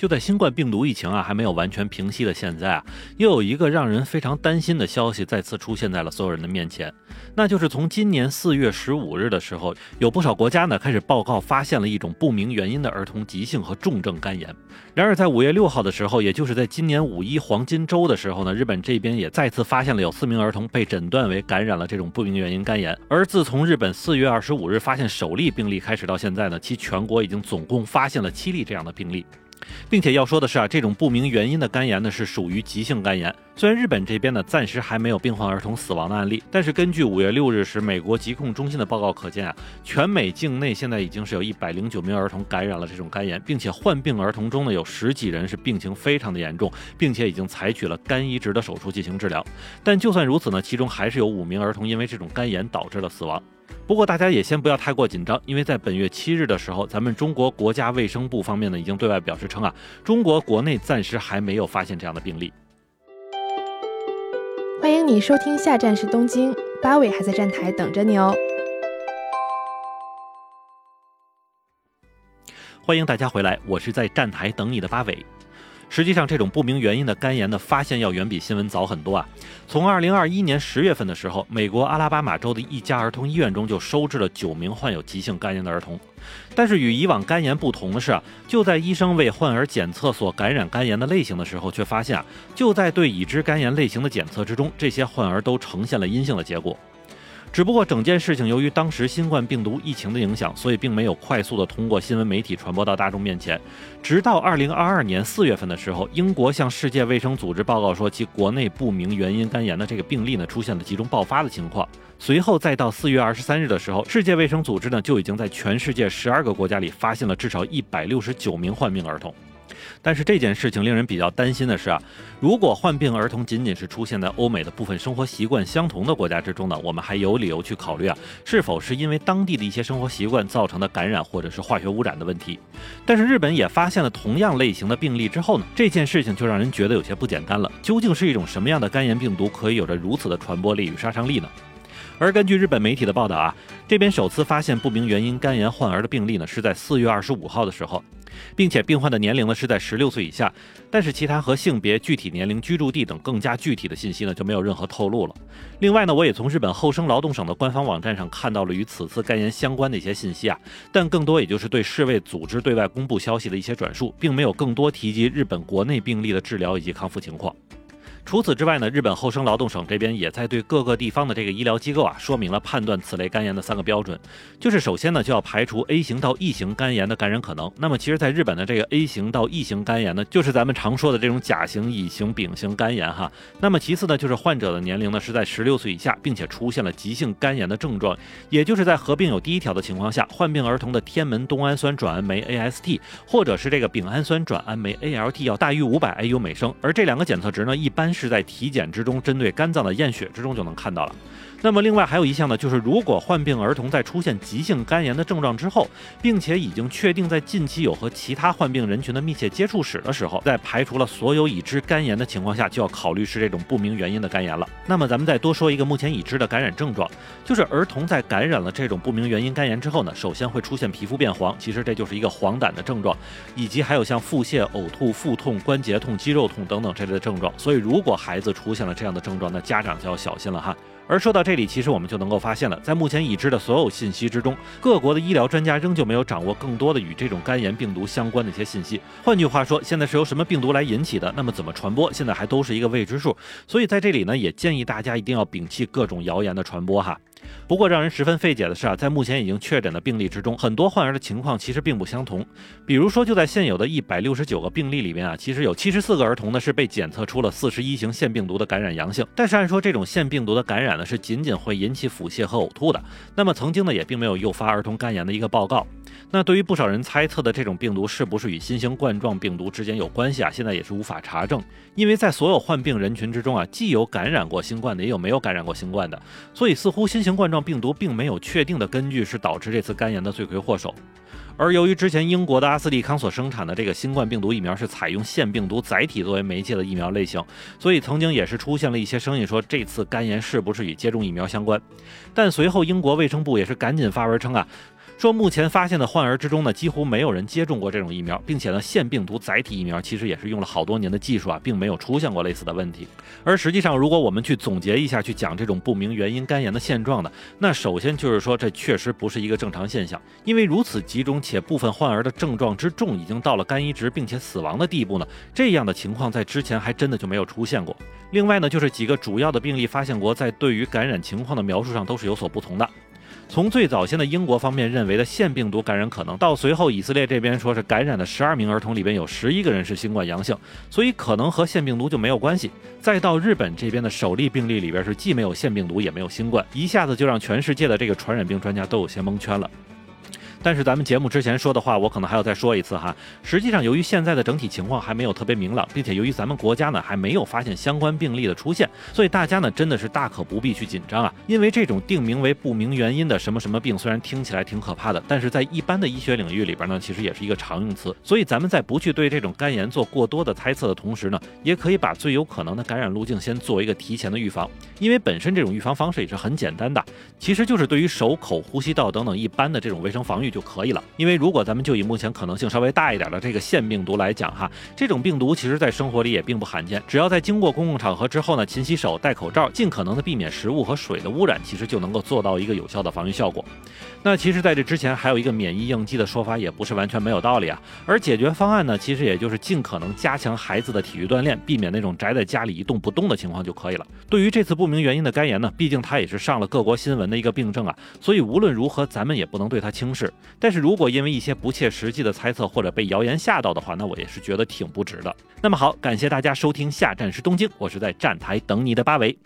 就在新冠病毒疫情啊还没有完全平息的现在啊，又有一个让人非常担心的消息再次出现在了所有人的面前，那就是从今年四月十五日的时候，有不少国家呢开始报告发现了一种不明原因的儿童急性和重症肝炎。然而在五月六号的时候，也就是在今年五一黄金周的时候呢，日本这边也再次发现了有四名儿童被诊断为感染了这种不明原因肝炎。而自从日本四月二十五日发现首例病例开始到现在呢，其全国已经总共发现了七例这样的病例。并且要说的是啊，这种不明原因的肝炎呢是属于急性肝炎。虽然日本这边呢暂时还没有病患儿童死亡的案例，但是根据五月六日时美国疾控中心的报告可见啊，全美境内现在已经是有一百零九名儿童感染了这种肝炎，并且患病儿童中呢有十几人是病情非常的严重，并且已经采取了肝移植的手术进行治疗。但就算如此呢，其中还是有五名儿童因为这种肝炎导致了死亡。不过大家也先不要太过紧张，因为在本月七日的时候，咱们中国国家卫生部方面呢已经对外表示称啊，中国国内暂时还没有发现这样的病例。欢迎你收听，下站是东京，八尾还在站台等着你哦。欢迎大家回来，我是在站台等你的八尾。实际上，这种不明原因的肝炎的发现要远比新闻早很多啊。从2021年10月份的时候，美国阿拉巴马州的一家儿童医院中就收治了九名患有急性肝炎的儿童。但是与以往肝炎不同的是啊，就在医生为患儿检测所感染肝炎的类型的时候，却发现啊，就在对已知肝炎类型的检测之中，这些患儿都呈现了阴性的结果。只不过整件事情由于当时新冠病毒疫情的影响，所以并没有快速的通过新闻媒体传播到大众面前。直到二零二二年四月份的时候，英国向世界卫生组织报告说，其国内不明原因肝炎的这个病例呢出现了集中爆发的情况。随后再到四月二十三日的时候，世界卫生组织呢就已经在全世界十二个国家里发现了至少一百六十九名患病儿童。但是这件事情令人比较担心的是啊，如果患病儿童仅仅是出现在欧美的部分生活习惯相同的国家之中呢，我们还有理由去考虑啊，是否是因为当地的一些生活习惯造成的感染或者是化学污染的问题。但是日本也发现了同样类型的病例之后呢，这件事情就让人觉得有些不简单了。究竟是一种什么样的肝炎病毒可以有着如此的传播力与杀伤力呢？而根据日本媒体的报道啊，这边首次发现不明原因肝炎患儿的病例呢，是在四月二十五号的时候。并且病患的年龄呢是在十六岁以下，但是其他和性别、具体年龄、居住地等更加具体的信息呢就没有任何透露了。另外呢，我也从日本厚生劳动省的官方网站上看到了与此次肝炎相关的一些信息啊，但更多也就是对世卫组织对外公布消息的一些转述，并没有更多提及日本国内病例的治疗以及康复情况。除此之外呢，日本厚生劳动省这边也在对各个地方的这个医疗机构啊，说明了判断此类肝炎的三个标准，就是首先呢就要排除 A 型到 E 型肝炎的感染可能。那么其实，在日本的这个 A 型到 E 型肝炎呢，就是咱们常说的这种甲型、乙型、丙型肝炎哈。那么其次呢，就是患者的年龄呢是在十六岁以下，并且出现了急性肝炎的症状，也就是在合并有第一条的情况下，患病儿童的天门冬氨酸转氨酶 AST 或者是这个丙氨酸转氨酶 ALT 要大于五百 IU 每升，而这两个检测值呢，一般。是在体检之中，针对肝脏的验血之中就能看到了。那么另外还有一项呢，就是如果患病儿童在出现急性肝炎的症状之后，并且已经确定在近期有和其他患病人群的密切接触史的时候，在排除了所有已知肝炎的情况下，就要考虑是这种不明原因的肝炎了。那么咱们再多说一个目前已知的感染症状，就是儿童在感染了这种不明原因肝炎之后呢，首先会出现皮肤变黄，其实这就是一个黄疸的症状，以及还有像腹泻、呕吐、腹痛、关节痛、肌肉痛等等这类的症状。所以如果孩子出现了这样的症状，那家长就要小心了哈。而说到这这里，其实我们就能够发现了，在目前已知的所有信息之中，各国的医疗专家仍旧没有掌握更多的与这种肝炎病毒相关的一些信息。换句话说，现在是由什么病毒来引起的？那么怎么传播？现在还都是一个未知数。所以在这里呢，也建议大家一定要摒弃各种谣言的传播哈。不过让人十分费解的是啊，在目前已经确诊的病例之中，很多患儿的情况其实并不相同。比如说，就在现有的一百六十九个病例里面啊，其实有七十四个儿童呢是被检测出了四十一型腺病毒的感染阳性。但是按说这种腺病毒的感染呢是仅仅会引起腹泻和呕吐的，那么曾经呢也并没有诱发儿童肝炎的一个报告。那对于不少人猜测的这种病毒是不是与新型冠状病毒之间有关系啊？现在也是无法查证，因为在所有患病人群之中啊，既有感染过新冠的，也有没有感染过新冠的，所以似乎新型冠状病毒并没有确定的根据是导致这次肝炎的罪魁祸首。而由于之前英国的阿斯利康所生产的这个新冠病毒疫苗是采用腺病毒载体作为媒介的疫苗类型，所以曾经也是出现了一些声音说这次肝炎是不是与接种疫苗相关。但随后英国卫生部也是赶紧发文称啊。说目前发现的患儿之中呢，几乎没有人接种过这种疫苗，并且呢，腺病毒载体疫苗其实也是用了好多年的技术啊，并没有出现过类似的问题。而实际上，如果我们去总结一下，去讲这种不明原因肝炎的现状呢，那首先就是说，这确实不是一个正常现象，因为如此集中且部分患儿的症状之重，已经到了肝移植并且死亡的地步呢，这样的情况在之前还真的就没有出现过。另外呢，就是几个主要的病例发现国在对于感染情况的描述上都是有所不同的。从最早先的英国方面认为的腺病毒感染可能，到随后以色列这边说是感染的十二名儿童里边有十一个人是新冠阳性，所以可能和腺病毒就没有关系。再到日本这边的首例病例里边是既没有腺病毒也没有新冠，一下子就让全世界的这个传染病专家都有些蒙圈了。但是咱们节目之前说的话，我可能还要再说一次哈。实际上，由于现在的整体情况还没有特别明朗，并且由于咱们国家呢还没有发现相关病例的出现，所以大家呢真的是大可不必去紧张啊。因为这种定名为不明原因的什么什么病，虽然听起来挺可怕的，但是在一般的医学领域里边呢，其实也是一个常用词。所以咱们在不去对这种肝炎做过多的猜测的同时呢，也可以把最有可能的感染路径先做一个提前的预防。因为本身这种预防方式也是很简单的，其实就是对于手、口、呼吸道等等一般的这种卫生防御就可以了。因为如果咱们就以目前可能性稍微大一点的这个腺病毒来讲哈，这种病毒其实在生活里也并不罕见，只要在经过公共场合之后呢，勤洗手、戴口罩，尽可能的避免食物和水的污染，其实就能够做到一个有效的防御效果。那其实在这之前还有一个免疫应激的说法，也不是完全没有道理啊。而解决方案呢，其实也就是尽可能加强孩子的体育锻炼，避免那种宅在家里一动不动的情况就可以了。对于这次不明原因的肝炎呢，毕竟它也是上了各国新闻的一个病症啊，所以无论如何咱们也不能对它轻视。但是如果因为一些不切实际的猜测或者被谣言吓到的话，那我也是觉得挺不值的。那么好，感谢大家收听下站是东京，我是在站台等你的八维。